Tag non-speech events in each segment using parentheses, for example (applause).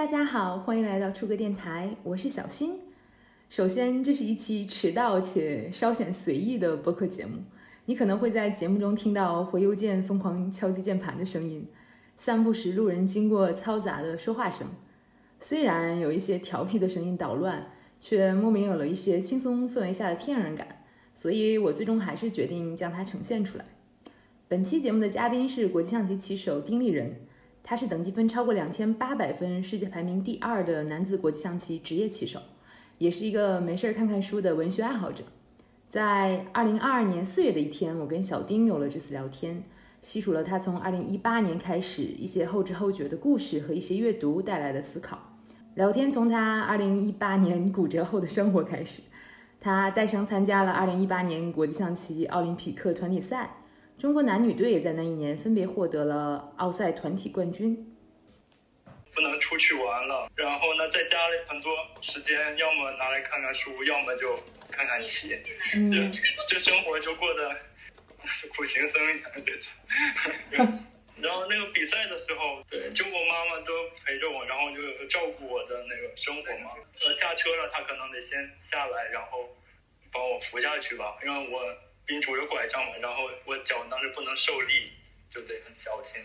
大家好，欢迎来到出歌电台，我是小新。首先，这是一期迟到且稍显随意的播客节目，你可能会在节目中听到回邮件疯狂敲击键盘的声音，散步时路人经过嘈杂的说话声。虽然有一些调皮的声音捣乱，却莫名有了一些轻松氛围下的天然感，所以我最终还是决定将它呈现出来。本期节目的嘉宾是国际象棋棋手丁立人。他是等级分超过两千八百分、世界排名第二的男子国际象棋职业棋手，也是一个没事儿看看书的文学爱好者。在二零二二年四月的一天，我跟小丁有了这次聊天，细数了他从二零一八年开始一些后知后觉的故事和一些阅读带来的思考。聊天从他二零一八年骨折后的生活开始，他带伤参加了二零一八年国际象棋奥林匹克团体赛。中国男女队也在那一年分别获得了奥赛团体冠军。不能出去玩了，然后呢，在家里很多时间，要么拿来看看书，要么就看看棋，嗯，这生活就过得苦行僧一样这种。然后那个比赛的时候，对，就我妈妈都陪着我，然后就照顾我的那个生活嘛。呃，下车了，她可能得先下来，然后把我扶下去吧，因为我。宾主有拐杖嘛，然后我脚当时不能受力，就得很小心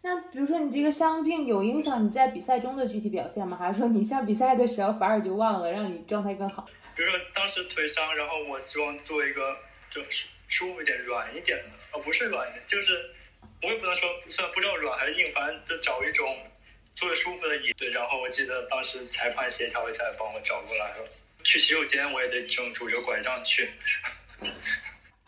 那比如说你这个伤病有影响你在比赛中的具体表现吗？还是说你上比赛的时候反而就忘了，让你状态更好？比如说当时腿伤，然后我希望做一个就是舒服一点、软一点的，呃，不是软一点，就是我也不能说算不知道软还是硬，反正就找一种坐着舒服的椅子。然后我记得当时裁判协调一下帮我找过来了。去洗手间我也得用主流拐杖去。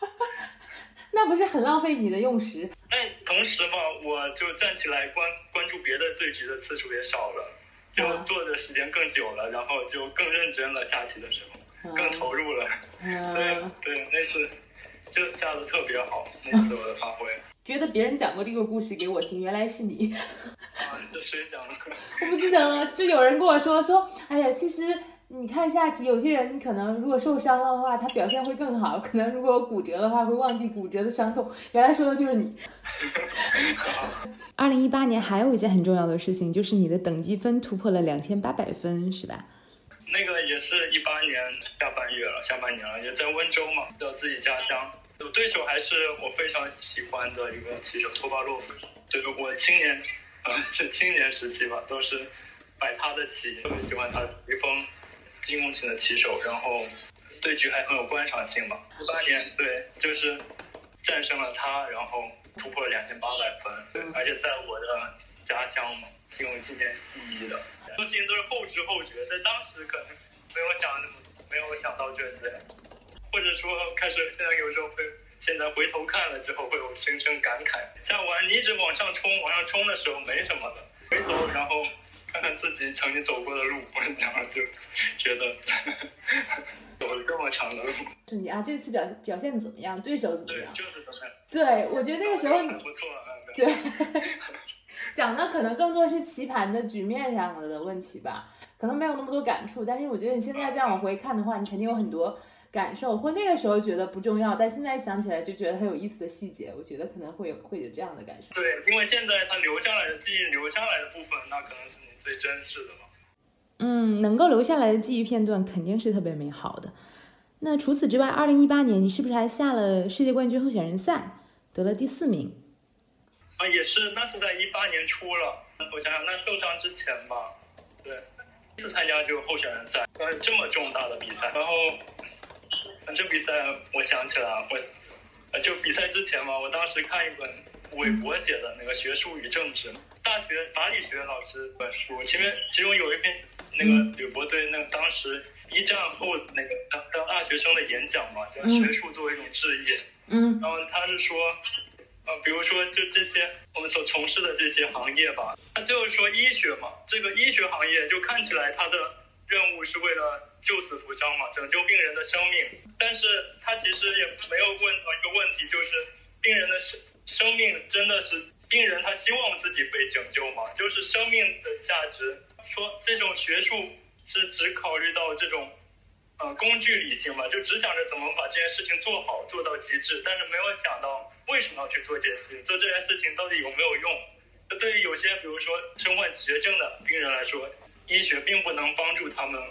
(laughs) 那不是很浪费你的用时？但同时嘛，我就站起来关关注别的对局的次数也少了，就坐的时间更久了，然后就更认真了。下棋的时候更投入了，所以 (laughs) 对那次就下的特别好。(laughs) 那次我的发挥，觉得别人讲过这个故事给我听，原来是你。啊，这谁讲的？我不记得了，就有人跟我说说，哎呀，其实。你看下棋，有些人可能如果受伤了的话，他表现会更好；可能如果骨折的话，会忘记骨折的伤痛。原来说的就是你。二零一八年还有一件很重要的事情，就是你的等级分突破了两千八百分，是吧？那个也是一八年下半月了，下半年了，也在温州嘛，叫自己家乡。有对手还是我非常喜欢的一个棋手托巴洛夫，就是我青年，啊，是青年时期吧，都是摆他的棋，特别喜欢他的棋风。进攻型的棋手，然后对局还很有观赏性吧。一八年，对，就是战胜了他，然后突破了两千八百分，而且在我的家乡嘛，挺有纪念意义的。很多事情都是后知后觉，在当时可能没有想那么，没有想到这些，或者说开始现在有时候会，现在回头看了之后会有深深感慨。像玩你一直往上冲，往上冲的时候没什么的，回头然后。看看自己曾经走过的路，然后就觉得 (laughs) 走了这么长的路。是你啊，这次表表现怎么样？对手怎么样？就是怎么样？对，我觉得那个时候不错。对，(laughs) 讲的可能更多是棋盘的局面上的问题吧，可能没有那么多感触。但是我觉得你现在再往回看的话，你肯定有很多。感受或那个时候觉得不重要，但现在想起来就觉得很有意思的细节，我觉得可能会有会有这样的感受。对，因为现在他留下来的记忆留下来的部分，那可能是你最真实的嘛。嗯，能够留下来的记忆片段肯定是特别美好的。那除此之外，二零一八年你是不是还下了世界冠军候选人赛，得了第四名？啊，也是，那是在一八年初了。我想想，那受伤之前吧，对，第一次参加这个候选人赛，呃，这么重大的比赛，然后。这比赛我想起来了，我呃，就比赛之前嘛，我当时看一本韦伯写的那个《学术与政治》，大学法理学老师？本书，前面其中有一篇那个吕伯对那个当时一战后那个当当大学生的演讲嘛，叫学术作为一种置业，嗯，然后他是说，呃，比如说就这些我们所从事的这些行业吧，他就是说医学嘛，这个医学行业就看起来它的任务是为了。救死扶伤嘛，拯救病人的生命，但是他其实也没有问到一个问题，就是病人的生生命真的是病人他希望自己被拯救吗？就是生命的价值，说这种学术是只考虑到这种呃工具理性嘛，就只想着怎么把这件事情做好做到极致，但是没有想到为什么要去做这件事情，做这件事情到底有没有用？对于有些比如说身患绝症的病人来说，医学并不能帮助他们，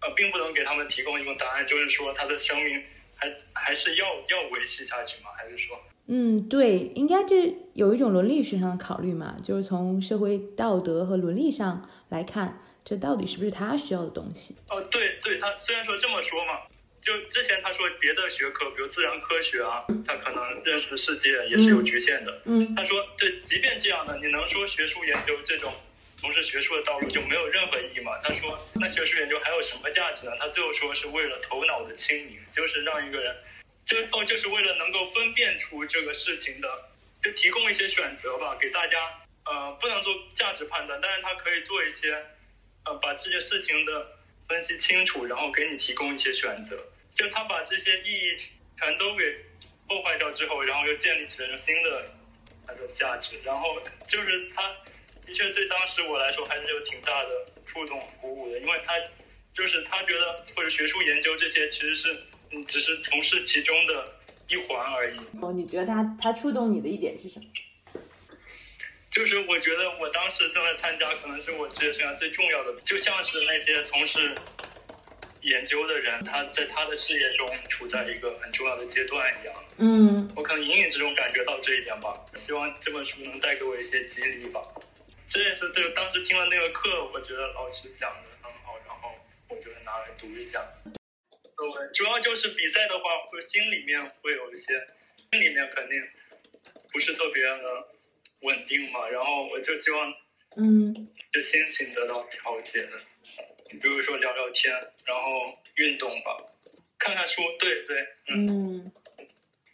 呃，并不能给他们提供一个答案，就是说他的生命还还是要要维系下去吗？还是说？嗯，对，应该这有一种伦理学上的考虑嘛，就是从社会道德和伦理上来看，这到底是不是他需要的东西？哦，对对，他虽然说这么说嘛，就之前他说别的学科，比如自然科学啊，他可能认识的世界也是有局限的。嗯，他说，对，即便这样的，你能说学术研究这种从事学术的道路就没有任何意义吗？他说，那学术研究还有什么价值呢？他最后说是为了头脑的清明，就是让一个人。最后就是为了能够分辨出这个事情的，就提供一些选择吧，给大家。呃，不能做价值判断，但是他可以做一些，呃，把这些事情的分析清楚，然后给你提供一些选择。就他把这些意义全都给破坏掉之后，然后又建立起了新的那种价值。然后就是他的确对当时我来说还是有挺大的触动鼓舞的，因为他就是他觉得或者学术研究这些其实是。嗯，只是从事其中的一环而已。哦，你觉得他他触动你的一点是什么？就是我觉得我当时正在参加，可能是我职业生涯最重要的，就像是那些从事研究的人，他在他的事业中处在一个很重要的阶段一样。嗯，我可能隐隐之中感觉到这一点吧。希望这本书能带给我一些激励吧。这也是这个当时听了那个课，我觉得老师讲的很好，然后我就拿来读一下。主要就是比赛的话，会心里面会有一些，心里面肯定不是特别的稳定嘛。然后我就希望，嗯，就心情得到调节。你比如说聊聊天，然后运动吧，看看书，对对，嗯，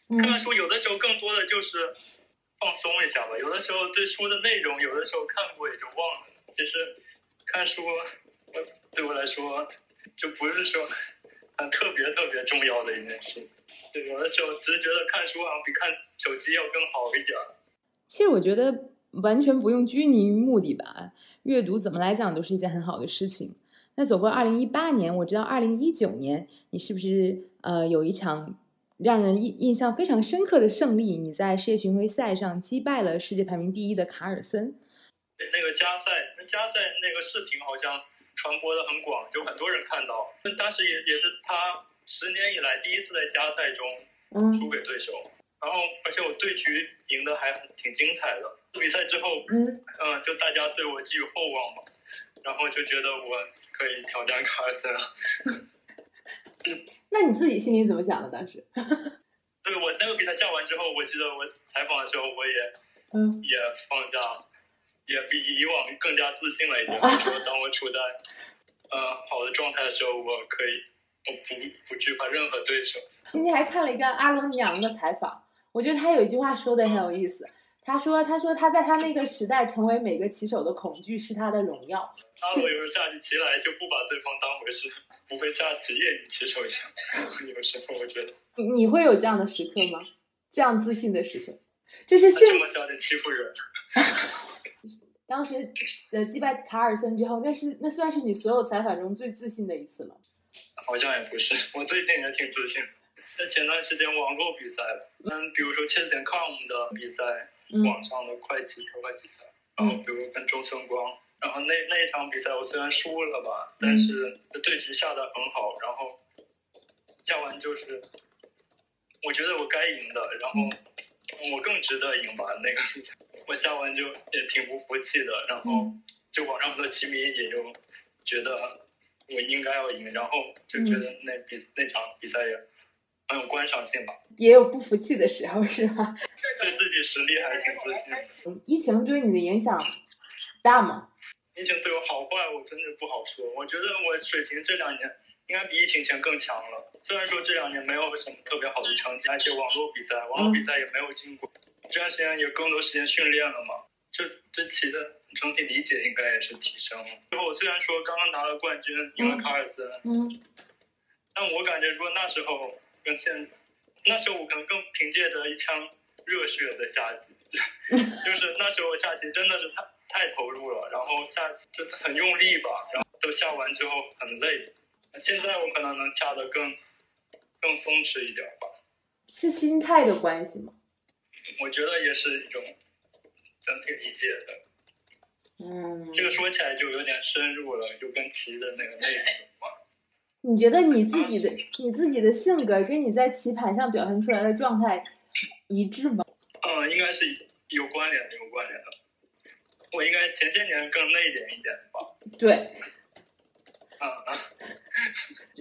看看书，有的时候更多的就是放松一下吧。有的时候对书的内容，有的时候看过也就忘了。其实看书，我对我来说就不是说。很特别特别重要的一件事，就有的时候只是觉得看书好像比看手机要更好一点。其实我觉得完全不用拘泥于目的吧，阅读怎么来讲都是一件很好的事情。那走过二零一八年，我知道二零一九年你是不是呃有一场让人印印象非常深刻的胜利？你在世界巡回赛上击败了世界排名第一的卡尔森。那个加赛，那加赛那个视频好像。传播的很广，就很多人看到。当时也也是他十年以来第一次在加赛中输给对手，然后而且我对局赢得还挺精彩的。比赛之后，嗯嗯，就大家对我寄予厚望嘛，然后就觉得我可以挑战卡尔森了。(laughs) 那你自己心里怎么想的当时？(laughs) 对我那个比赛下完之后，我记得我采访的时候，我也嗯也放假。也比以往更加自信了一点。说当我处在呃好的状态的时候，我可以我不不惧怕任何对手。今天还看了一个阿罗尼昂的采访，我觉得他有一句话说的很有意思。他说：“他说他在他那个时代，成为每个棋手的恐惧是他的荣耀。阿罗有时候下起棋来就不把对方当回事，不会下棋业余棋手一样。(laughs) 有时候我觉得你你会有这样的时刻吗？这样自信的时刻，就是现这么小点欺负人。(laughs) 当时，呃，击败卡尔森之后，那是那算是你所有采访中最自信的一次了。好像也不是，我最近也挺自信。在前段时间网购比赛，嗯，比如说 chess 点 com 的比赛，网上的快棋超快比赛，然后比如跟周森光，然后那那一场比赛我虽然输了吧，但是对局下的很好，然后下完就是，我觉得我该赢的，然后。我更值得赢吧？那个我下完就也挺不服气的，然后就网上的棋迷也就觉得我应该要赢，然后就觉得那比那场比赛也很有观赏性吧。也有不服气的时候是吧？(laughs) 对自己实力还是挺自信。(laughs) 疫情对你的影响大吗？疫情对我好坏，我真的不好说。我觉得我水平这两年。应该比疫情前更强了。虽然说这两年没有什么特别好的成绩，而且网络比赛，网络比赛也没有进过。这段时间有更多时间训练了嘛？这这棋的整体理解应该也是提升了。最后虽然说刚刚拿了冠军，赢了卡尔森，嗯，但我感觉如果那时候跟现，那时候我可能更凭借着一腔热血的下棋，(laughs) 就是那时候下棋真的是太太投入了，然后下就很用力吧，然后都下完之后很累。现在我可能能下的更更松弛一点吧，是心态的关系吗？我觉得也是一种整体理解的。嗯，这个说起来就有点深入了，就跟棋的那个内容有关。你觉得你自己的你自己的性格跟你在棋盘上表现出来的状态一致吗？嗯，应该是有关联的，有关联的。我应该前些年更内敛一点吧。对，嗯嗯，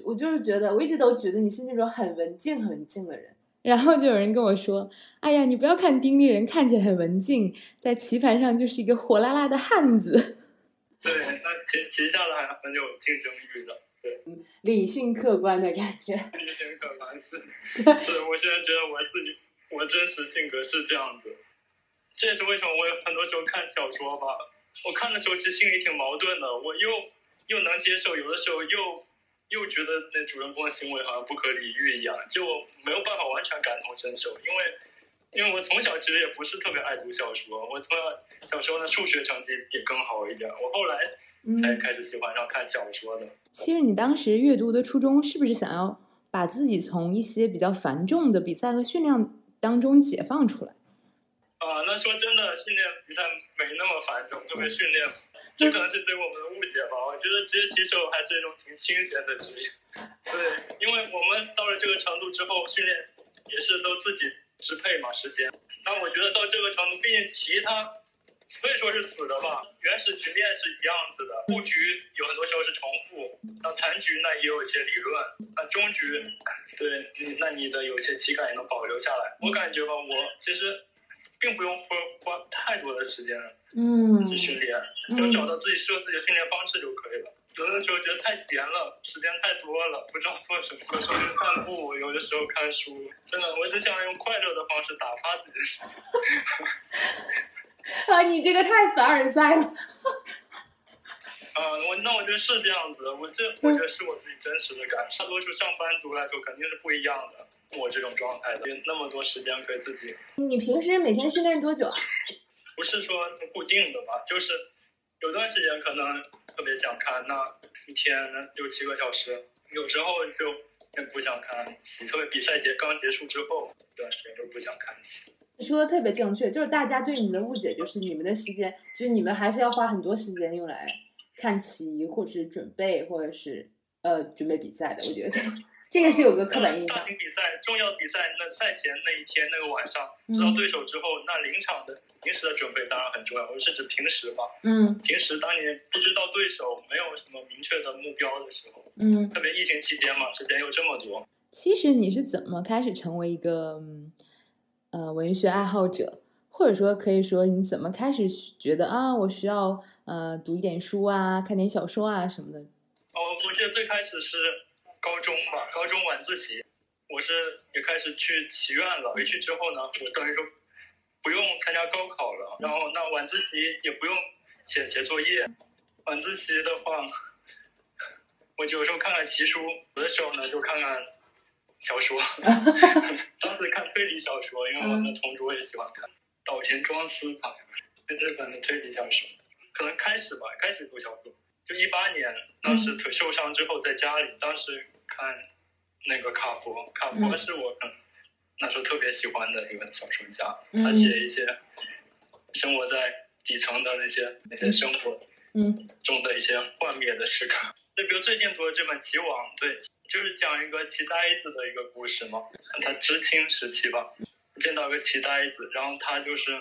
我就是觉得，我一直都觉得你是那种很文静、很文静的人。(laughs) 然后就有人跟我说：“哎呀，你不要看丁立人看起来很文静，在棋盘上就是一个火辣辣的汉子。(laughs) 对，那棋棋下的还很有竞争欲的，对，理性客观的感觉。理性客观 (laughs) 是，是我现在觉得我自己，我真实性格是这样子。这也是为什么我有很多时候看小说吧，我看的时候其实心里挺矛盾的，我又又能接受，有的时候又又觉得那主人公的行为好像不可理喻一样，就没有办法完全感同身受，因为因为我从小其实也不是特别爱读小说，我从小小时候的数学成绩也更好一点，我后来才嗯，开始喜欢上看小说的。其实你当时阅读的初衷是不是想要把自己从一些比较繁重的比赛和训练当中解放出来？啊，那说真的，训练比赛没那么繁重，特别训练，(laughs) 这可能是对我们的误解吧。我觉得职业棋手还是一种挺清闲的职业，对，因为我们到了这个程度之后，训练也是都自己支配嘛时间。但我觉得到这个程度，毕竟棋它所以说是死的吧，原始局面是一样子的，布局不知道做什么。有时候就散步，有的时候看书，真的，我只想用快乐的方式打发自己。(laughs) 啊，你这个太凡尔赛了。(laughs) 啊、我那我觉得是这样子，我这我觉得是我自己真实的感受。大多数上班族来说肯定是不一样的，我这种状态的，有那么多时间可以自己，你平时每天训练多久啊？不是说固定的吧，就是有段时间可能特别想看，那一天六七个小时，有时候就也不想看棋，特别比赛结刚结束之后，这段时间都不想看棋。你说的特别正确，就是大家对你们的误解就是你们的时间，就是你们还是要花很多时间用来看棋，或者是准备，或者是呃准备比赛的。我觉得这这个是有个刻板印象大象。型比赛、重要比赛，那赛前那一天那个晚上嗯知道对手之后，那临场的临时的准备当然很重要。我是指平时嘛，嗯平时当你不知道对手，没有什么明确的目标的时候，嗯特别疫情期间嘛，时间又这么多，其实你是怎么开始成为一个嗯呃文学爱好者，或者说可以说你怎么开始觉得啊，我需要呃读一点书啊，看点小说啊什么的？哦，我记得最开始是高中吧，高中晚自习，我是也开始去祈愿了。回去之后呢，我等于说不用参加高考了，然后那晚自习也不用写写作业。晚自习的话，我有时候看看奇书，有的时候呢就看看小说。(laughs) 当时看推理小说，因为我的同桌也喜欢看岛田庄司，好像是日本的推理小说。可能开始吧，开始读小说。就一八年，当时腿受伤之后，在家里，当时看那个卡佛，卡佛嗯是我嗯那时候特别喜欢的一个小说家，嗯他写一些生活在底层的那些那些生活嗯中的一些幻灭的时刻。就比如最近读的这本《棋王》，对，就是讲一个棋呆子的一个故事嘛。他知青时期吧，见到一个棋呆子，然后他就是，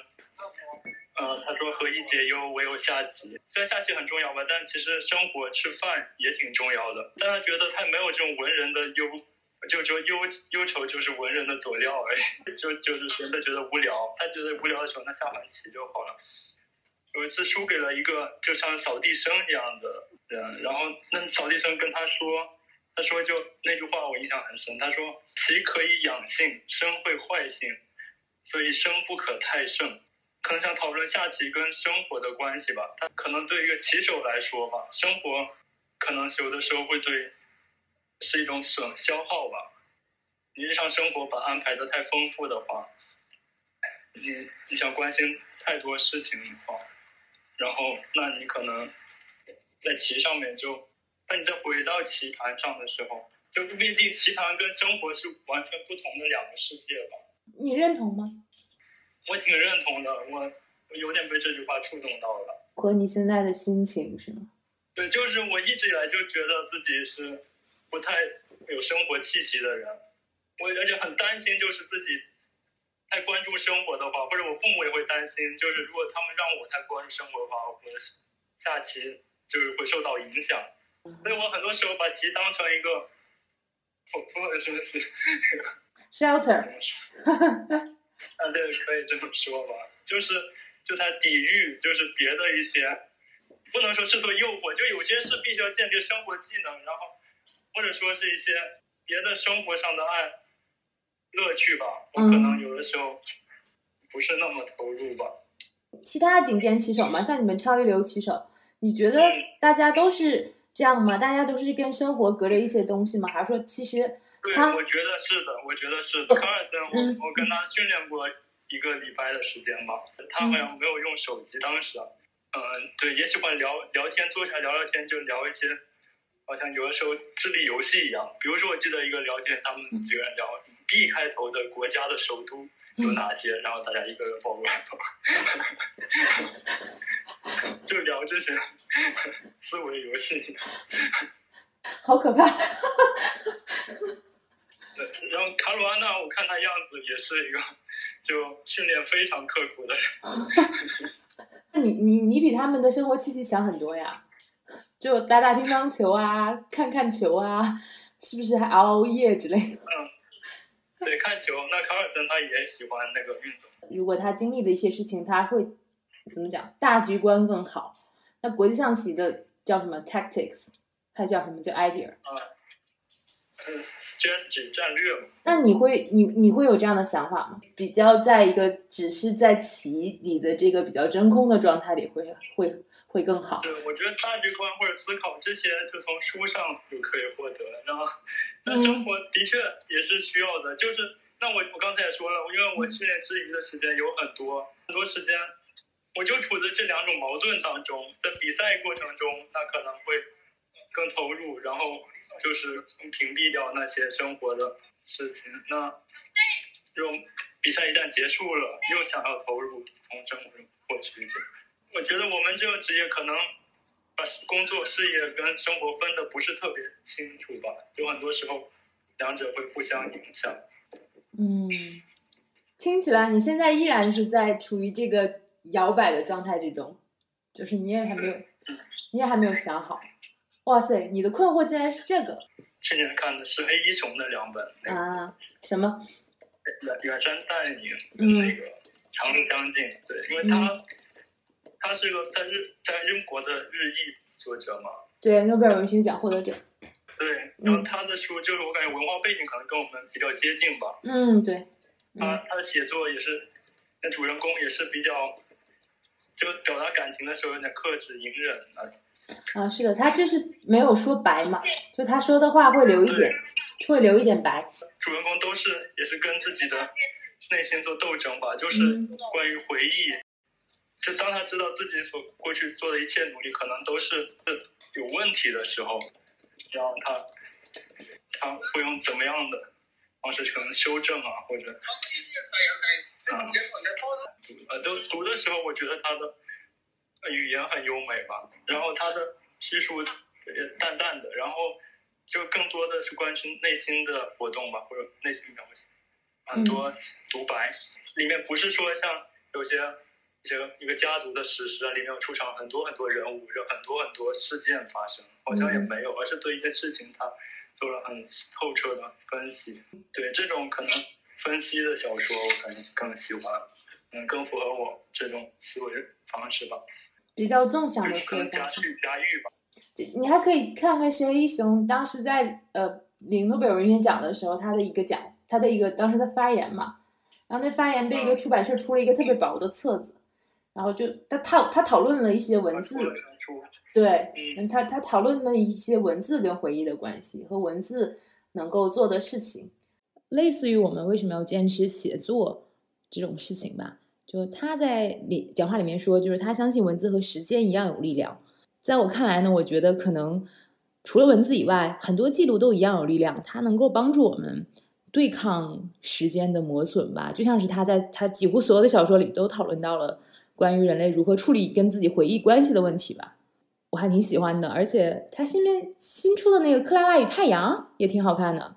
呃，他说何以解忧，唯有下棋。虽然下棋很重要吧，但其实生活吃饭也挺重要的。但他觉得他没有这种文人的忧，就就忧忧愁就是文人的佐料而已，(laughs) 就就是闲的觉得无聊。他觉得无聊的时候，那下盘棋就好了。有一次输给了一个就像扫地僧一样的人，然后那扫地僧跟他说，他说就那句话我印象很深，他说棋可以养性，生会坏性，所以生不可太盛。可能想讨论下棋跟生活的关系吧，他可能对一个棋手来说吧，生活可能有的时候会对是一种损消耗吧。你日常生活把安排的太丰富的话，你你想关心太多事情的话，然后那你可能在棋上面就，当你再回到棋盘上的时候，就毕竟棋盘跟生活是完全不同的两个世界吧。你认同吗？我挺认同的，我我有点被这句话触动到了。和你现在的心情是吗？对，就是我一直以来就觉得自己是不太有生活气息的人，我而且很担心，就是自己太关注生活的话，或者我父母也会担心，就是如果他们让我太关注生活的话，我下棋就是会受到影响。所以我很多时候把棋当成一个，我不能 (laughs) 说是 shelter，(laughs) (laughs) 啊，对，可以这么说吧，就是就它抵御，就是别的一些。不能说是说诱惑，就有些是必须要建立生活技能，然后或者说是一些别的生活上的爱乐趣吧。我可能有的时候不是那么投入吧。其他顶尖棋手嘛，像你们超一流棋手，你觉得大家都是这样吗？大家都是跟生活隔着一些东西吗？还是说其实？对，我觉得是的，我觉得是的。卡尔森，我我跟他训练过一个礼拜的时间吧，他好像没有用手机，当时。嗯，对，也喜欢聊聊天，坐下聊聊天，就聊一些，好像有的时候智力游戏一样。比如说，我记得一个聊天，他们几个人聊 B 开头的国家的首都有哪些，然后大家一个个报出来，(laughs) 就聊这些思维游戏。好可怕！然后卡鲁安娜，我看他样子也是一个就训练非常刻苦的人。(laughs) 那你你你比他们的生活气息强很多呀，就打打乒乓球啊，看看球啊，是不是还熬熬夜之类的？嗯，对，看球。那卡尔森他也喜欢那个运动。如果他经历的一些事情，他会怎么讲？大局观更好。那国际象棋的叫什么 tactics，还叫什么叫 idea？strategy 战略嘛那你会你你会有这样的想法吗？比较在一个只是在棋里的这个比较真空的状态里，会会会更好。对，我觉得大局观或者思考这些，就从书上就可以获得。然后，那生活的确也是需要的。就是那我我刚才也说了，因为我训练之余的时间有很多很多时间，我就处在这两种矛盾当中。在比赛过程中，那可能会更投入，然后。就是屏蔽掉那些生活的事情，那又比赛一旦结束了，又想要投入从生活中获取一些。我觉得我们这个职业可能把工作、事业跟生活分的不是特别清楚吧，有很多时候两者会互相影响。嗯，听起来你现在依然是在处于这个摇摆的状态之中，就是你也还没有，你也还没有想好。哇塞，你的困惑竟然是这个！去年看的是黑衣熊的两本啊，什么？远远山淡影跟那个长江静，对，因为他他是个在日在英国的日裔作者嘛，对，诺贝尔文学奖获得者。对，然后他的书就是我感觉文化背景可能跟我们比较接近吧。嗯，对。他他的写作也是，那主人公也是比较，就表达感情的时候有点克制隐忍那种。啊，是的，他就是没有说白嘛，就他说的话会留一点，会留一点白。主人公都是也是跟自己的内心做斗争吧，就是关于回忆。就当他知道自己所过去做的一切努力可能都是有问题的时候，然后他他会用怎么样的方式去能修正啊，或者啊，呃，都读的时候，我觉得他的。语言很优美吧，然后他的叙述也淡淡的，然后就更多的是关于内心的活动吧，或者内心描写，很多独白，里面不是说像有些一些一个家族的史诗啊，里面有出场很多很多人物，有很多很多事件发生，好像也没有，而是对一些事情他做了很透彻的分析。对这种可能分析的小说，我可能更喜欢，嗯，更符合我这种思维方式吧。比较纵向的思维方式，加育吧。你还可以看看石黑一雄当时在呃领诺贝尔文学奖的时候，他的一个讲，他的一个当时的发言嘛。然后那发言被一个出版社出了一个特别薄的册子，然后就他讨他讨论了一些文字，对，嗯，他他讨论了一些文字跟回忆的关系和文字能够做的事情，类似于我们为什么要坚持写作这种事情吧。就他在里讲话里面说，就是他相信文字和时间一样有力量。在我看来呢，我觉得可能除了文字以外，很多记录都一样有力量。它能够帮助我们对抗时间的磨损吧。就像是他在他几乎所有的小说里都讨论到了关于人类如何处理跟自己回忆关系的问题吧，我还挺喜欢的。而且他新面新出的那个《克拉拉与太阳》也挺好看的。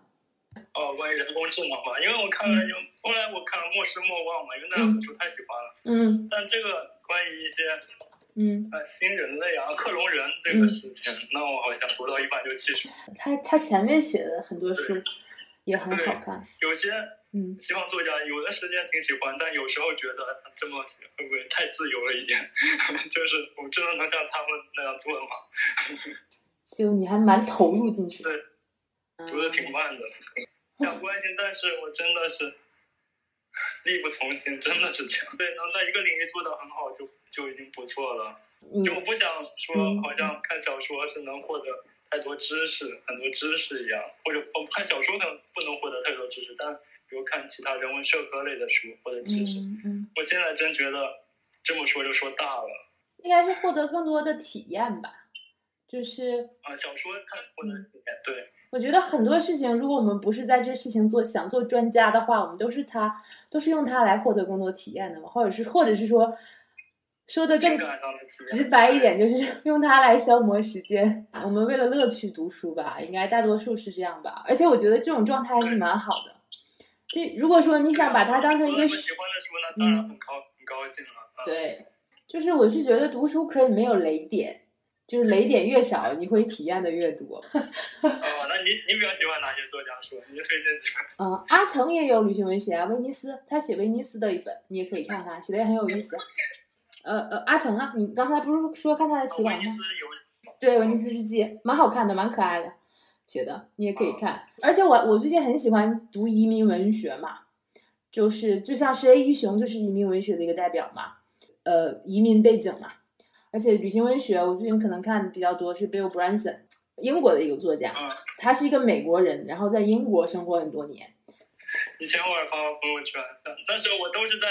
哦，关于人工智能嘛，因为我看了，有后来我看了《莫失莫忘》嘛，因为那本书太喜欢了。嗯但这个关于一些嗯，呃新人类啊、克隆人这个事情，那我好像读到一半就弃书。他他前面写的很多书也很好看。有些嗯，西方作家有的时间挺喜欢，但有时候觉得他这么写会不会太自由了一点？(laughs) 就是我真的能像他们那样做吗？(laughs) 就你还蛮投入进去的。对嗯读的挺慢的，想关心，但是我真的是力不从心，真的是这样。对，能在一个领域做得很好就，就已经不错了。你就我不想说嗯，好像看小说是能获得太多知识，很多知识一样，或者我看小说可能不能获得太多知识，但比如看其他人文社科类的书或者知识，嗯嗯，我现在真觉得这么说就说大了应该是获得更多的体验吧。就是啊！小说看获得体验，对，我觉得很多事情，如果我们不是在这事情做想做专家的话，我们都是他都是用它来获得更多体验的嘛，或者是或者是说说的更直。白一点，就是 (laughs) 用它来消磨时间。我们为了乐趣读书吧，应该大多数是这样吧。而且我觉得这种状态还是蛮好的。这如果说你想把它当成一个喜欢的书，那当然很高很高兴了。啊，对，就是我是觉得读书可以没有雷点，就是雷点越少，你会体验的越多。(laughs) 哦，那你你比较喜欢哪些作家书？你推荐几本？嗯，阿成也有旅行文学啊，威尼斯，他写威尼斯的一本，你也可以看看，写的也很有意思。呃呃，阿成啊，你刚才不是说看他的《棋王》吗对，《威尼斯日记》蛮好看的，蛮可爱的，写的你也可以看。而且我我最近很喜欢读移民文学嘛，就是就像石 A 一雄就是移民文学的一个代表嘛，呃，移民背景嘛。而且旅行文学，我最近可能看的比较多是 Bill Branson，英国的一个作家，嗯，他是一个美国人，然后在英国生活很多年。以前我也发过朋友圈，但但是我都是在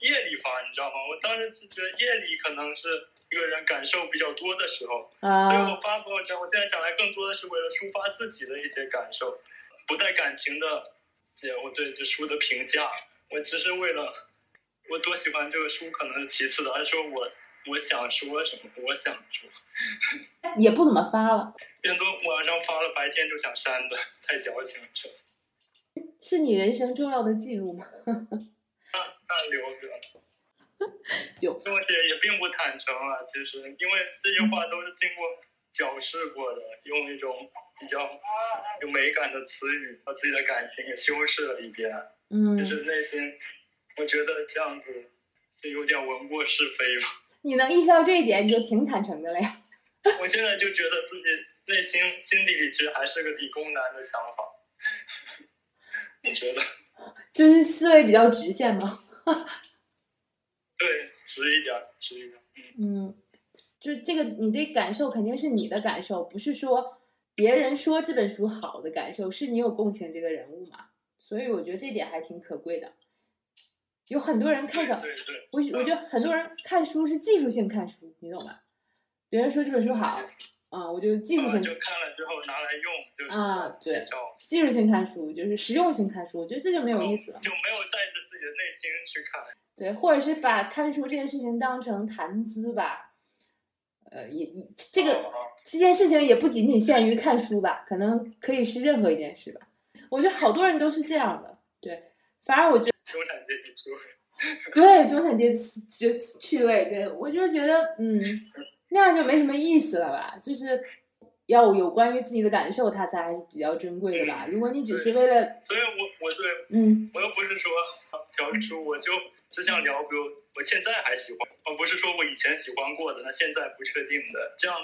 夜里发，你知道吗？我当时就觉得夜里可能是一个人感受比较多的时候，啊所以啊、我发朋友圈，我现在想来更多的是为了抒发自己的一些感受，不带感情的写我对这书的评价，我只是为了我多喜欢这个书可能是其次的，而是说我我想说什么，我想说，(laughs) 也不怎么发了，很多晚上发了，白天就想删的，太矫情了，是是你人生重要的记录吗？(laughs) 那那留着。(laughs) 就这么写也并不坦诚啊，其实因为这些话都是经过矫饰过的，用一种比较有美感的词语把自己的感情给修饰了一遍，就嗯，是内心，我觉得这样子就有点文过是非吧。你能意识到这一点，你就挺坦诚的了呀。(laughs) 我现在就觉得自己内心心底里其实还是个理工男的想法，你觉得就是思维比较直线嘛。(laughs) 对，直一点，直一点，嗯。嗯，就是这个，你这感受肯定是你的感受，不是说别人说这本书好的感受，是你有共情这个人物嘛。所以我觉得这点还挺可贵的。有很多人看小，对对对，我我觉得很多人看书是技术性看书，你懂吧？别人说这本书好，啊、我就技术性啊就看了之后拿来用，就是啊对技术性看书，就是实用性看书，我觉得这就没有意思了。就没有带着自己的内心去看。对，或者是把看书这件事情当成谈资吧，呃，也也这个哦这件事情也不仅仅限于看书吧，可能可以是任何一件事吧。我觉得好多人都是这样的，对，反而我觉得中产阶级趣味，对中产阶级就趣味，对我就是觉得嗯，那样就没什么意思了吧，就是要有关于自己的感受，它才还是比较珍贵的吧。如果你只是为了所以我我对嗯我又不是说调书，我就只想聊，比如我现在还喜欢，而不是说我以前喜欢过的，那现在不确定的，这样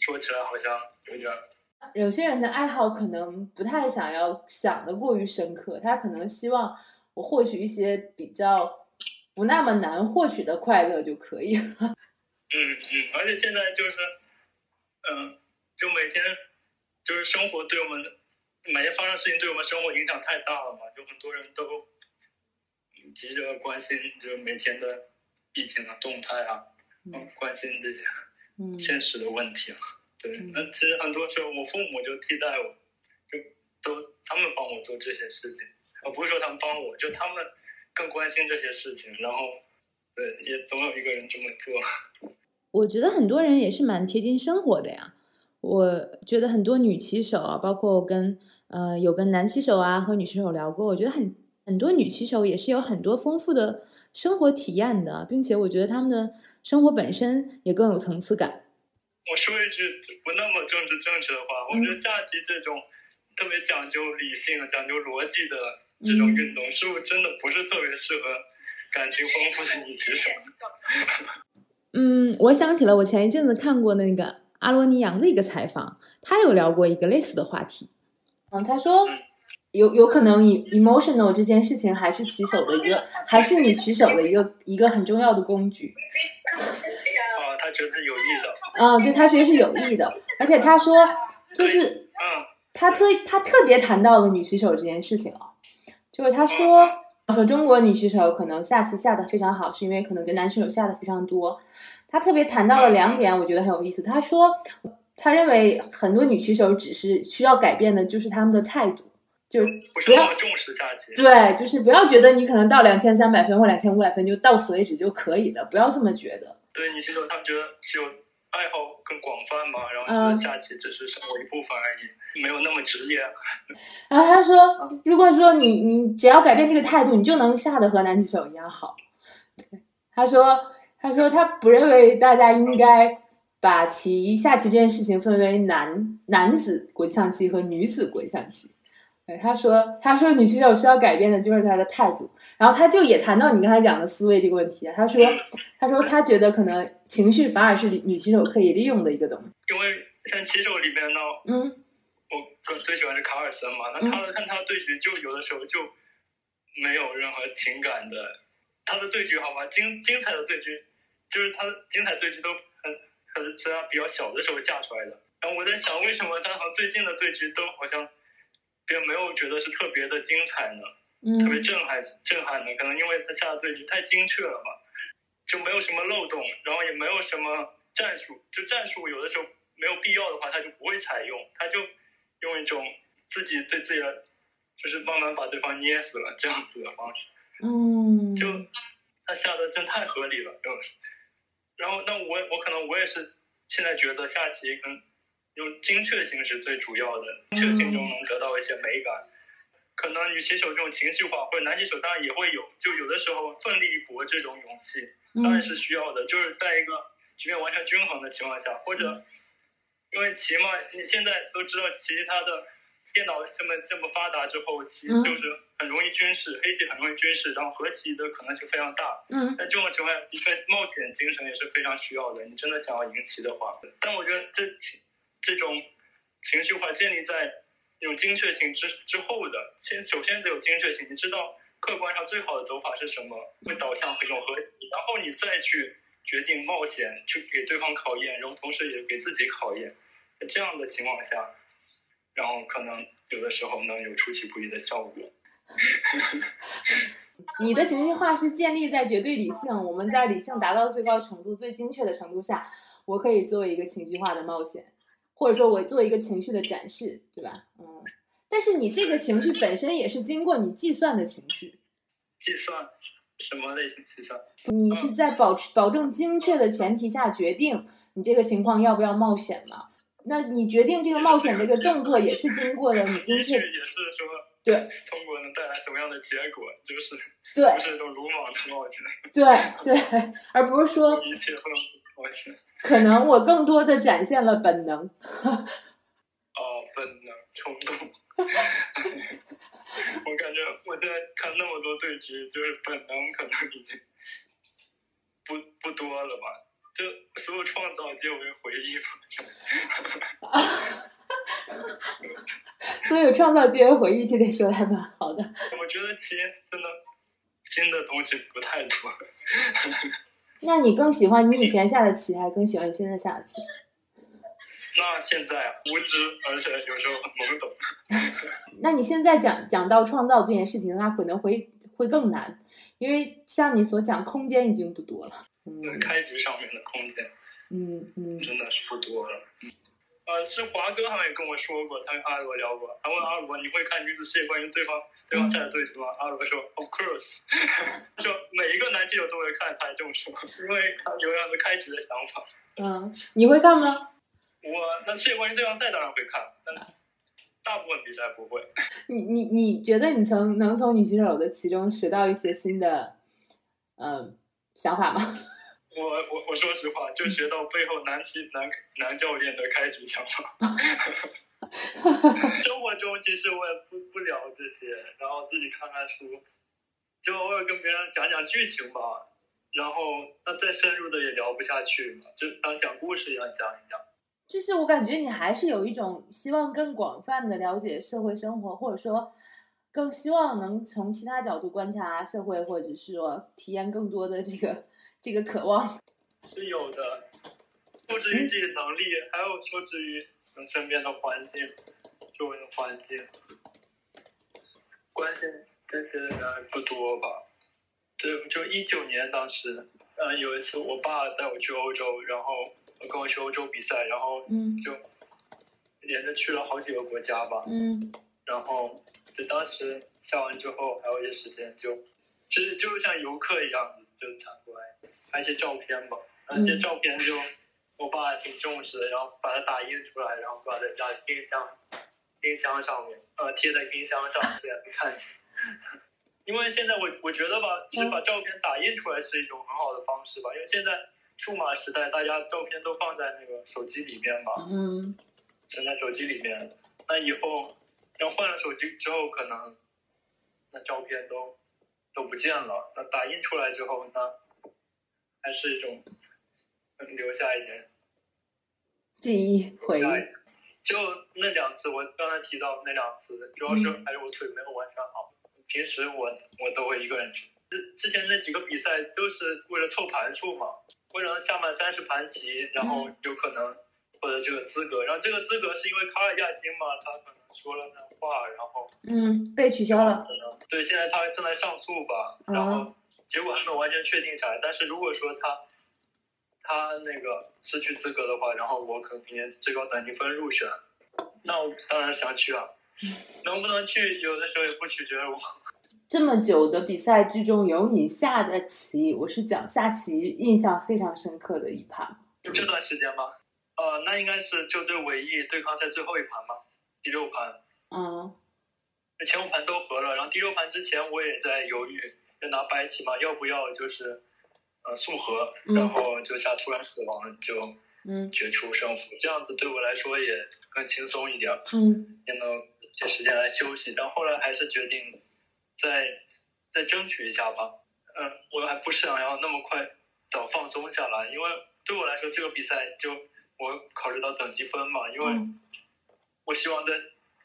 说起来好像有点有些人的爱好可能不太想要想的过于深刻，他可能希望我获取一些比较不那么难获取的快乐就可以了。(laughs) 嗯嗯，而且现在就是，嗯，就每天就是生活对我们每天发生的事情对我们生活影响太大了嘛，就很多人都急着关心就每天的疫情啊动态啊，嗯关心这些嗯 (laughs) 现实的问题啊。对嗯，那其实很多时候我父母就替代我，就都他们帮我做这些事情，而不是说他们帮我，就他们更关心这些事情，然后对，也总有一个人这么做。我觉得很多人也是蛮贴近生活的呀。我觉得很多女骑手啊，包括我跟呃有跟男骑手啊和女骑手聊过，我觉得很很多女骑手也是有很多丰富的生活体验的，并且我觉得他们的生活本身也更有层次感。我说一句不那么政治正确的话，我觉得下棋这种特别讲究理性、讲究逻辑的这种运动，是不是真的不是特别适合感情丰富的女骑手？嗯，我想起了我前一阵子看过那个阿罗尼扬的一个采访，他有聊过一个类似的话题。嗯，他说有有可能，emotional 这件事情还是骑手的一个，还是你骑手的一个一个很重要的工具。啊，他觉得有益的。嗯，对他其实是有益的，而且他说就是，嗯，他特他特别谈到了女骑手这件事情啊，就是他说他说中国女棋手可能下棋下的非常好，是因为可能跟男棋手下的非常多。他特别谈到了两点，我觉得很有意思。他说，他认为很多女棋手只是需要改变的，就是他们的态度，就不要重视下棋。对，就是不要觉得你可能到两千三百分或两千五百分就到此为止就可以了，不要这么觉得。对，女棋手他们觉得是有爱好更广泛嘛，然后觉得下棋只是生活一部分而已，没有那么职业。然后他说，如果说你你只要改变这个态度，你就能下的和男棋手一样好。他说。他说他不认为大家应该把棋下棋这件事情分为男男子国际象棋和女子国际象棋。对，他说他说女棋手需要改变的就是她的态度。然后他就也谈到你刚才讲的思维这个问题啊。他说他说他觉得可能情绪反而是女棋手可以利用的一个东西。因为像棋手里面呢，嗯，我最喜欢是卡尔森嘛。那他看他对局就有的时候就没有任何情感的，他的对局好吧，精精彩的对局。就是他精彩对局都很很是他比较小的时候下出来的，然后我在想为什么他好像最近的对局都好像并没有觉得是特别的精彩呢？嗯，特别震撼震撼的，可能因为他下的对局太精确了嘛，就没有什么漏洞，然后也没有什么战术，就战术有的时候没有必要的话他就不会采用，他就用一种自己对自己的就是慢慢把对方捏死了这样子的方式，嗯，就他下的真太合理了，就。然后，那我我可能我也是现在觉得下棋跟用精确性是最主要的，精确性中能得到一些美感。可能女棋手这种情绪化，或者男棋手当然也会有，就有的时候奋力一搏这种勇气当然是需要的，就是在一个局面完全均衡的情况下，或者因为棋嘛，你现在都知道棋它的。电脑这么这么发达之后，其实就是很容易军事，黑棋很容易军事，然后和棋的可能性非常大。嗯，在这种情况下，的确冒险精神也是非常需要的。你真的想要赢棋的话，但我觉得这这种情绪化建立在那种精确性之之后的，先首先得有精确性，你知道客观上最好的走法是什么，会导向这种和棋，然后你再去决定冒险，去给对方考验，然后同时也给自己考验。在这样的情况下。然后可能有的时候能有出其不意的效果。(laughs) 你的情绪化是建立在绝对理性，我们在理性达到最高程度、最精确的程度下，我可以做一个情绪化的冒险，或者说我做一个情绪的展示，对吧？嗯。但是你这个情绪本身也是经过你计算的情绪。计算什么类型计算？你是在保持保证精确的前提下决定你这个情况要不要冒险吗？那你决定这个冒险这个动作也是经过了你精确，也是说对通过能带来什么样的结果，就是对，不是一种鲁莽的冒险，对对，(laughs) 而不是说一切不能冒险。可能我更多的展现了本能。(laughs) 哦，本能冲动。(laughs) 我感觉我现在看那么多对局，就是本能可能已经不不多了吧。就所有创造皆为回忆嘛。(laughs) 所有创造皆为回忆，这点说的还蛮好的。我觉得其实真的新的东西不太多。那你更喜欢你以前下的棋，还是更喜欢你现在下的棋？那现在无知，而且有时候很懵懂。(laughs) 那你现在讲讲到创造这件事情，那可能会会更难，因为像你所讲，空间已经不多了。嗯开局上面的空间，嗯嗯，真的是不多了。呃，是华哥好像也跟我说过，他跟阿罗聊过，他问阿罗你会看女子世界冠军对方对方赛的对局吗？阿罗说 Of course，(laughs) 就每一个男记者都会看，他也这么说，因为他有样子开局的想法。嗯，你会看吗？我那世界冠军对方赛当然会看，但大部分比赛不会。(laughs) 你你你觉得你从能从女棋手的其中学到一些新的嗯想法吗？我我我说实话，就学到背后男棋男男教练的开局想法。(laughs) 生活中其实我也不不聊这些，然后自己看看书，就偶尔跟别人讲讲剧情吧。然后那再深入的也聊不下去嘛，就当讲故事一样讲一讲。就是我感觉你还是有一种希望更广泛的了解社会生活，或者说更希望能从其他角度观察社会，或者是说体验更多的这个这个渴望。是有的，受制于自己的能力，还有受制于身边的环境、周围的环境，关心这些的人不多吧？就就一九年当时，嗯，有一次我爸带我去欧洲，然后跟我去欧洲比赛，然后嗯就连着去了好几个国家吧。嗯然后就当时下完之后还有一些时间就，其实就像游客一样就参观，拍些照片吧。然后这些照片就我爸挺重视的，然后把它打印出来，然后挂在家里冰箱冰箱上面，呃，贴在冰箱上，这样看起来。因为现在我我觉得吧，其实把照片打印出来是一种很好的方式吧，因为现在数码时代，大家照片都放在那个手机里面嘛，嗯存在手机里面。那以后要换了手机之后，可能那照片都都不见了。那打印出来之后，那还是一种留下一点记忆回忆就那两次，我刚才提到那两次，主要是还是我腿没有完全好。平时我我都会一个人去。之之前那几个比赛都是为了凑盘数嘛，为了下满三十盘棋，然后有可能获得这个资格。然后这个资格是因为卡尔亚金嘛，他可能说了那话，然后嗯被取消了。对，现在他正在上诉吧，哦然后结果还没有完全确定下来。但是如果说他他那个失去资格的话，然后我可能明年最高等级分入选，那我当然想去啊。能不能去，有的时候也不取决于我。这么久的比赛之中，有你下的棋，我是讲下棋印象非常深刻的一盘。就这段时间吗？呃，那应该是就对尾翼对抗赛最后一盘吧，第六盘。嗯前五盘都和了，然后第六盘之前我也在犹豫，要拿白棋嘛，要不要就是呃速和，嗯然后就下突然死亡就嗯决出胜负，这样子对我来说也更轻松一点，嗯也能有些时间来休息。但后来还是决定再再争取一下吧。嗯，我还不是想要那么快早放松下来，因为对我来说这个比赛就我考虑到等级分嘛，因为嗯我希望在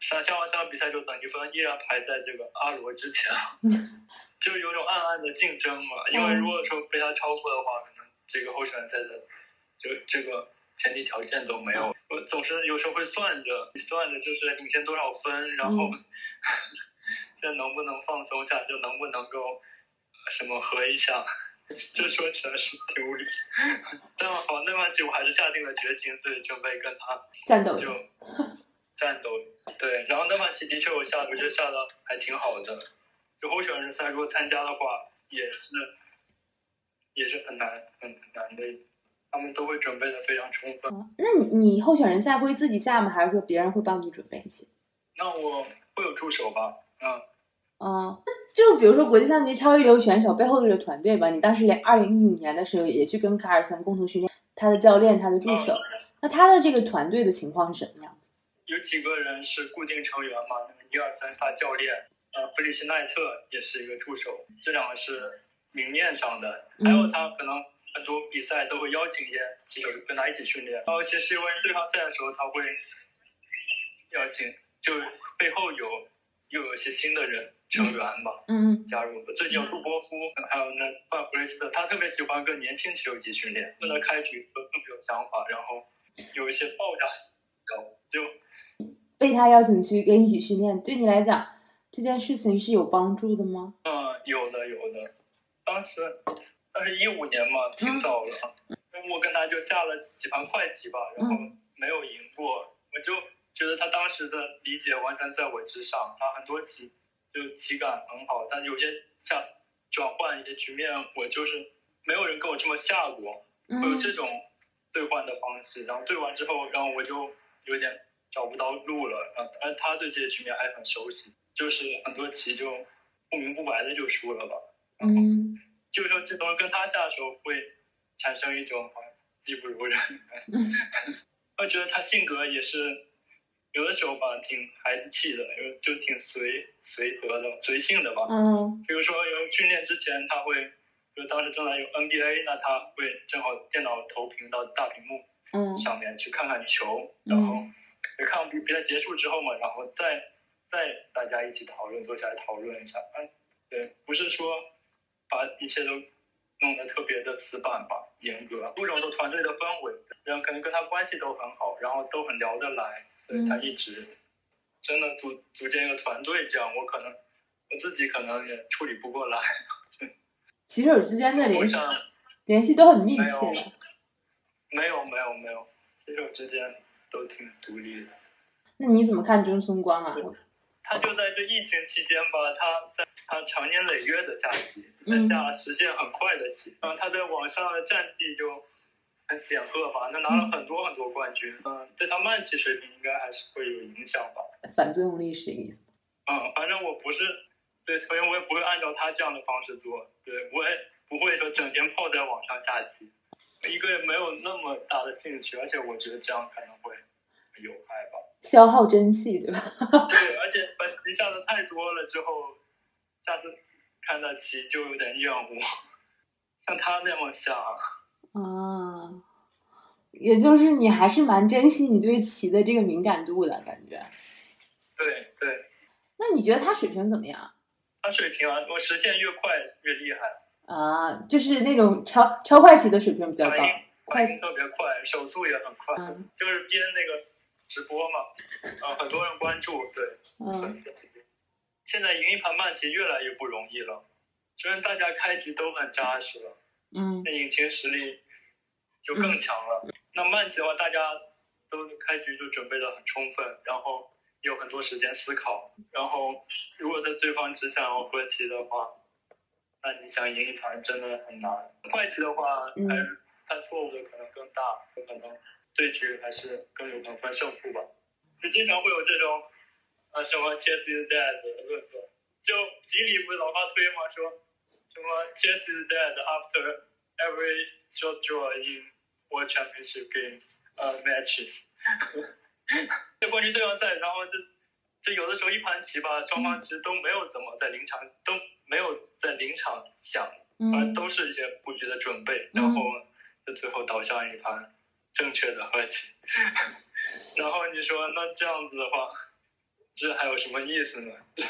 三下完三个比赛之后等级分依然排在这个阿罗之前，(laughs) 就有种暗暗的竞争嘛。因为如果说被他超过的话，可能这个候选赛的就这个前提条件都没有。我总是有时候会算着算着，就是领先多少分，然后 (laughs) 现在能不能放松下，就能不能够呃什么和一下。这说起来是挺无理，(laughs) 但好，那盘棋我还是下定了决心，对，准备跟他战斗就战斗，对，然后那盘棋的确我下，我觉得下的还挺好的。就候选人赛如果参加的话，也是也是很难很难的，他们都会准备的非常充分。那你你候选人赛会自己下吗？还是说别人会帮你准备一些？那我会有助手吧？嗯，嗯，就比如说国际象棋超一流选手背后的这个团队吧，你当时连二零一五年的时候也去跟卡尔森共同训练，他的教练、他的助手，那他的这个团队的情况是什么样子？有几个人是固定成员嘛？那个一二三发教练，呃，弗里希奈特也是一个助手，这两个是明面上的，还有他可能很多比赛都会邀请一些棋手跟他一起训练，然后其实因为对抗赛的时候他会邀请，就背后有又有一些新的人成员吧。嗯加入的，最近有杜波夫，还有那范弗雷斯特，他特别喜欢跟年轻棋手一起训练，为了开局更更有想法，然后有一些爆炸性，就被他邀请去跟一起训练，对你来讲这件事情是有帮助的吗？嗯，有的有的，当时当时一五年嘛，挺早了，我跟他就下了几盘快棋吧，然后没有赢过，我就觉得他当时的理解完全在我之上。他很多棋就棋感很好，但有些像转换一些局面，我就是没有人跟我这么下过，会有这种兑换的方式。然后兑完之后，然后我就有点找不到路了。然后而他对这些局面还很熟悉，就是很多棋就不明不白的就输了吧。然后，就是说这东西跟他下的时候会产生一种技不如人。(laughs) 我觉得他性格也是有的时候吧，挺孩子气的，就就挺随随和的、随性的吧。嗯，比如说有训练之前，他会，就当时正在有 NBA，那他会正好电脑投屏到大屏幕嗯上面去看看球，然后看完比比赛结束之后嘛，然后再再大家一起讨论，坐下来讨论一下。嗯，对，不是说把一切都弄得特别的死板吧，严格，注重说团队的氛围，然后可能跟他关系都很好，然后都很聊得来，所以他一直真的组组建一个团队，这样我可能我自己可能也处理不过来。(laughs) 棋手之间的联系想联系都很密没切有。没有没有没有，棋手之间都挺独立的。那你怎么看中村光啊？他就在这疫情期间吧，他在他长年累月的下棋，在嗯下实现很快的棋，然后他在网上的战绩就很显赫吧，他拿了很多很多冠军，嗯，对他慢棋水平应该还是会有影响吧，反作用力是这个意思。嗯，反正我不是，对，所以我也不会按照他这样的方式做，对我也不会说整天泡在网上下棋，一个也没有那么大的兴趣，而且我觉得这样可能会有害吧。消耗真气，对吧？对，而且把棋下的太多了之后，下次看到棋就有点厌恶。像他那么下，啊，也就是你还是蛮珍惜你对棋的这个敏感度的感觉。对对，那你觉得他水平怎么样他水平啊，我实现越快越厉害，啊？就是那种超超快棋的水平比较高。反应反应特别快，手速也很快，嗯就是编那个直播嘛，啊，很多人关注，对，嗯现在赢一盘慢棋越来越不容易了，虽然大家开局都很扎实了。嗯那引擎实力就更强了。那慢棋的话，大家都开局就准备的很充分，然后有很多时间思考。然后如果在对方只想要和棋的话，那你想赢一盘真的很难。快棋的话，嗯还是犯错误的可能更大，有可能对局还是更有可能分胜负吧。就经常会有这种啊什么 chess is dead 的就吉里不是老发推吗？说什么 chess is dead after every short draw in World Championship games 呃 matches。(laughs) 这冠军对抗赛，然后这这有的时候一盘棋吧，双方其实都没有怎么在临场都没有在临场想，而嗯都是一些布局的准备，嗯然后就最后导向一盘正确的和棋。(laughs) 然后你说那这样子的话，这还有什么意思呢？(laughs)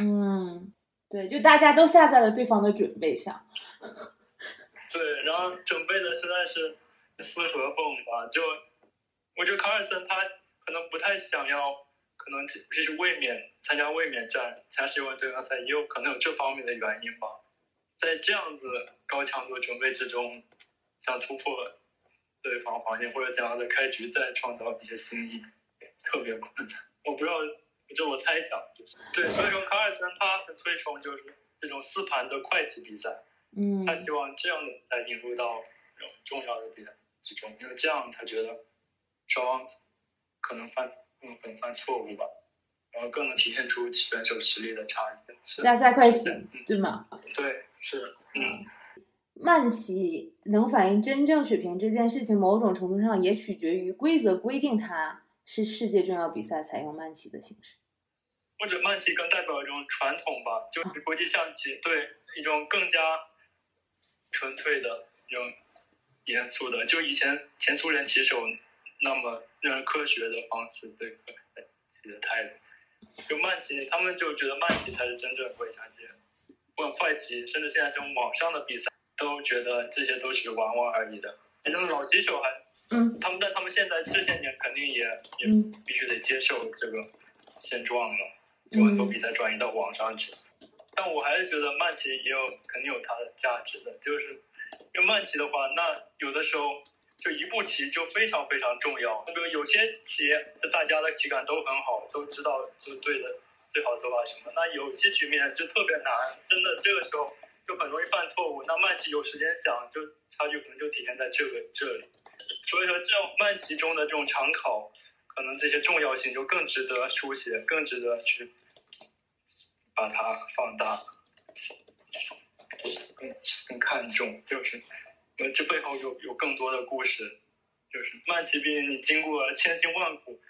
嗯，对，就大家都下在了对方的准备上。(laughs) 对，然后准备的实在是四合蹦吧，就我觉得卡尔森他可能不太想要，可能这是卫冕参加卫冕战，参加世界杯对抗赛，也有可能有这方面的原因吧。在这样子高强度准备之中，想突破对方防线，或者想要在开局再创造一些新意，特别困难。我不知道，这我猜想，就是对，所以说卡尔森他很推崇就是这种四盘的快棋比赛。嗯他希望这样的比赛引入到重要的比赛之中，因为这样他觉得双方可能犯更可能犯错误吧，然后更能体现出选手实力的差异。加赛快棋嗯，对吗？对，是，嗯，慢棋能反映真正水平这件事情，某种程度上也取决于规则规定它是世界重要比赛采用慢棋的形式。或者慢棋更代表一种传统吧，就是国际象棋对一种更加纯粹的一种严肃的，就以前前苏联棋手那么让人科学的方式对国棋的态度，就慢棋他们就觉得慢棋才是真正会下棋，不管快棋，甚至现在这种网上的比赛，都觉得这些都是玩玩而已的。那种老棋手还，嗯他们但他们现在这些年肯定也也嗯必须得接受这个现状了，就很多比赛转移到网上去。但我还是觉得慢棋也有肯定有它的价值的，就是因为慢棋的话，那有的时候就一步棋就非常非常重要。那个有些棋大家的棋感都很好，都知道就对的最好的做法什么。那有些局面就特别难，真的这个时候就很容易犯错误。那慢棋有时间想，就差距可能就体现在这个这里。所以说，这种慢棋中的这种常考，可能这些重要性就更值得书写，更值得去把它放大，更更看重，就是呃这背后有有更多的故事，就是慢棋，毕竟你经过千辛万苦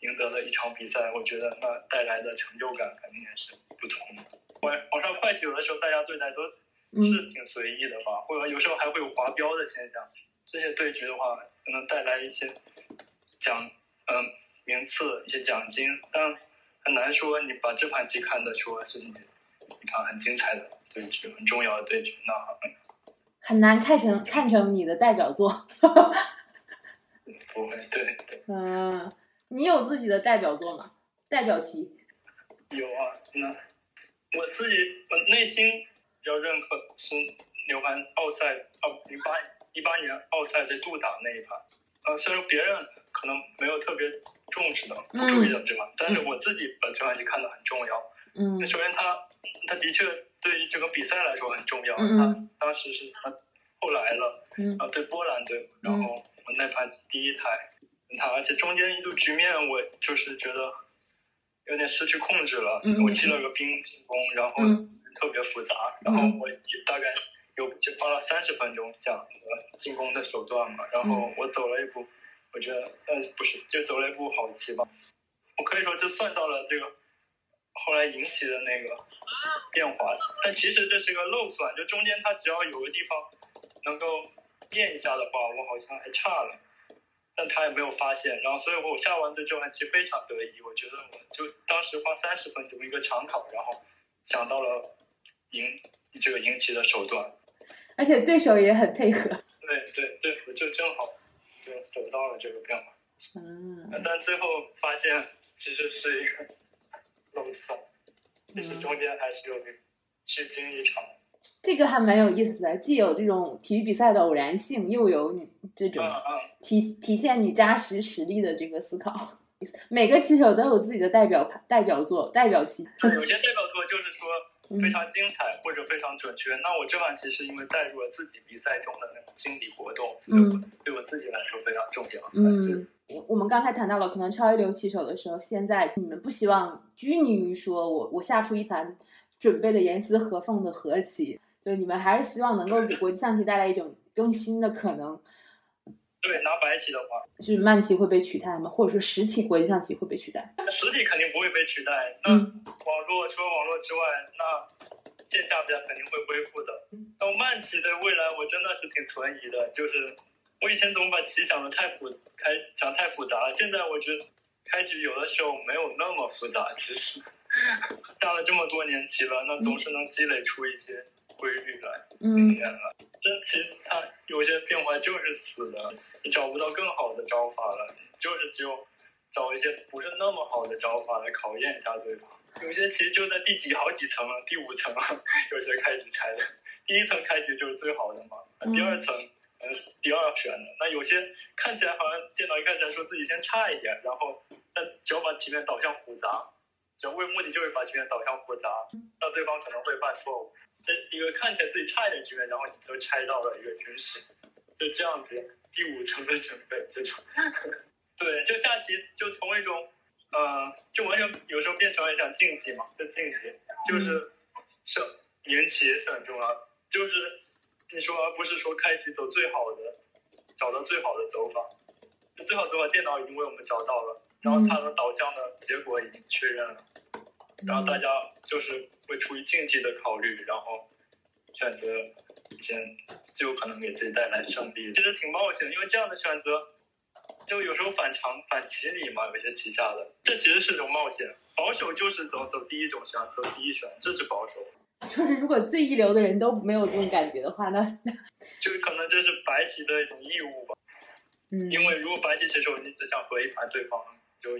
赢得了一场比赛，我觉得那带来的成就感肯定也是不同的。网网上快棋有的时候大家对待都是挺随意的吧，或者有时候还会有滑标的现象。这些对局的话，可能带来一些奖，嗯，名次、一些奖金，但很难说你把这盘棋看得出是你一场很精彩的对局，很重要的对局，那很难看成看成你的代表作。(laughs) 不会，对对。嗯，你有自己的代表作吗？代表棋？有啊，那我自己我内心比较认可是刘盘奥赛哦零八。一八年奥赛在杜打那一盘，呃，虽然别人可能没有特别重视的、不注意的这盘，但是我自己把这盘棋看得很重要。嗯。首先，他他的确对于这个比赛来说很重要。嗯他当时是他后来了，嗯。啊，对波兰队，然后我那盘第一台，他而且中间一度局面我就是觉得有点失去控制了。嗯。我进了个兵进攻，然后特别复杂，然后我大概。有就花了三十分钟想进攻的手段嘛，然后我走了一步，我觉得呃不是，就走了一步好棋吧。我可以说就算到了这个后来引起的那个变化，但其实这是个漏算，就中间他只要有个地方能够变一下的话，我好像还差了，但他也没有发现，然后所以我下完这这盘棋非常得意，我觉得我就当时花三十分钟一个长考，然后想到了赢这个赢棋的手段。而且对手也很配合。对对对，我就正好就走到了这个变化。嗯。但最后发现其实是一个漏算，其实中间还是有虚惊一场。这个还蛮有意思的，既有这种体育比赛的偶然性，又有你这种体体现你扎实实力的这个思考。每个棋手都有自己的代表代表作、代表棋。有些代表作就是说非常精彩或者非常准确。那我这盘棋是因为带入了自己比赛中的那种心理活动，嗯，对我自己来说非常重要。嗯，我们刚才谈到了可能超一流棋手的时候，现在你们不希望拘泥于说我我下出一盘准备的严丝合缝的和棋，就你们还是希望能够给国际象棋带来一种更新的可能。对，拿白棋的话，就是慢棋会被取代吗？或者说实体国际象棋会被取代？实体肯定不会被取代。那网络除了网络之外，那线下比赛肯定会恢复的。那慢棋的未来，我真的是挺存疑的。就是我以前总把棋想的太复开，想太复杂了。现在我觉得开局有的时候没有那么复杂。其实 (laughs) 下了这么多年棋了，那总是能积累出一些规律来。嗯。真棋它有些变化就是死的，你找不到更好的招法了，就是只有找一些不是那么好的招法来考验一下对方。有些棋就在第几好几层了，第五层啊，(laughs) 有些开局拆的，第一层开局就是最好的嘛，第二层嗯第二选的。那有些看起来好像电脑一开始说自己先差一点，然后但只要把局面导向复杂，只要为目的就是把局面导向复杂，那对方可能会犯错误。这一个看起来自己差一点局面，然后你就拆到了一个局势，就这样子第五层的准备这种，对，就下棋就从一种，呃，就完全有时候变成了一场竞技嘛，就竞技，就是胜赢棋是很重要，就是你说而不是说开局走最好的，找到最好的走法，最好走法电脑已经为我们找到了，然后它的导向的结果已经确认了。然后大家就是会出于竞技的考虑，然后选择先就有可能给自己带来胜利，其实挺冒险，因为这样的选择就有时候反常反其理嘛，有些棋下的，这其实是种冒险。保守就是走走第一种选，走第一选，这是保守。(laughs) 就是如果最一流的人都没有这种感觉的话，那 (laughs) 就可能这是白棋的一种义务吧。嗯，因为如果白棋棋手你只想和一盘对方就。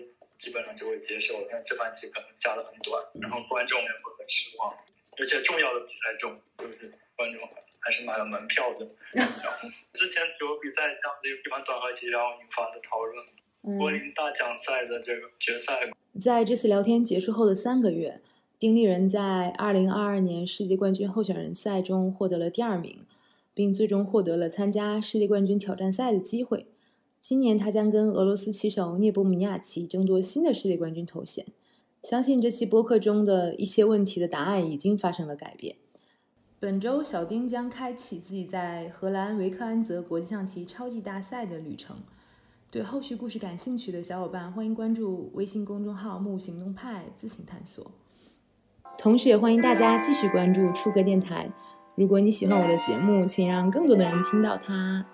基本上就会接受，但这半期可能下的很短，然后观众也会很失望。而且重要的比赛中，就是观众还是买了门票的。(laughs) 然后之前有比赛在这样的一款短合集，然后引发的讨论。嗯柏林大奖赛的这个决赛，在这次聊天结束后的三个月，丁立人在2022年世界冠军候选人赛中获得了第二名，并最终获得了参加世界冠军挑战赛的机会。今年他将跟俄罗斯棋手涅波姆尼亚奇争夺新的世界冠军头衔。相信这期播客中的一些问题的答案已经发生了改变。本周，小丁将开启自己在荷兰维克安泽国际象棋超级大赛的旅程。对后续故事感兴趣的小伙伴，欢迎关注微信公众号“木行动派”自行探索。同时，也欢迎大家继续关注出格电台。如果你喜欢我的节目，请让更多的人听到它。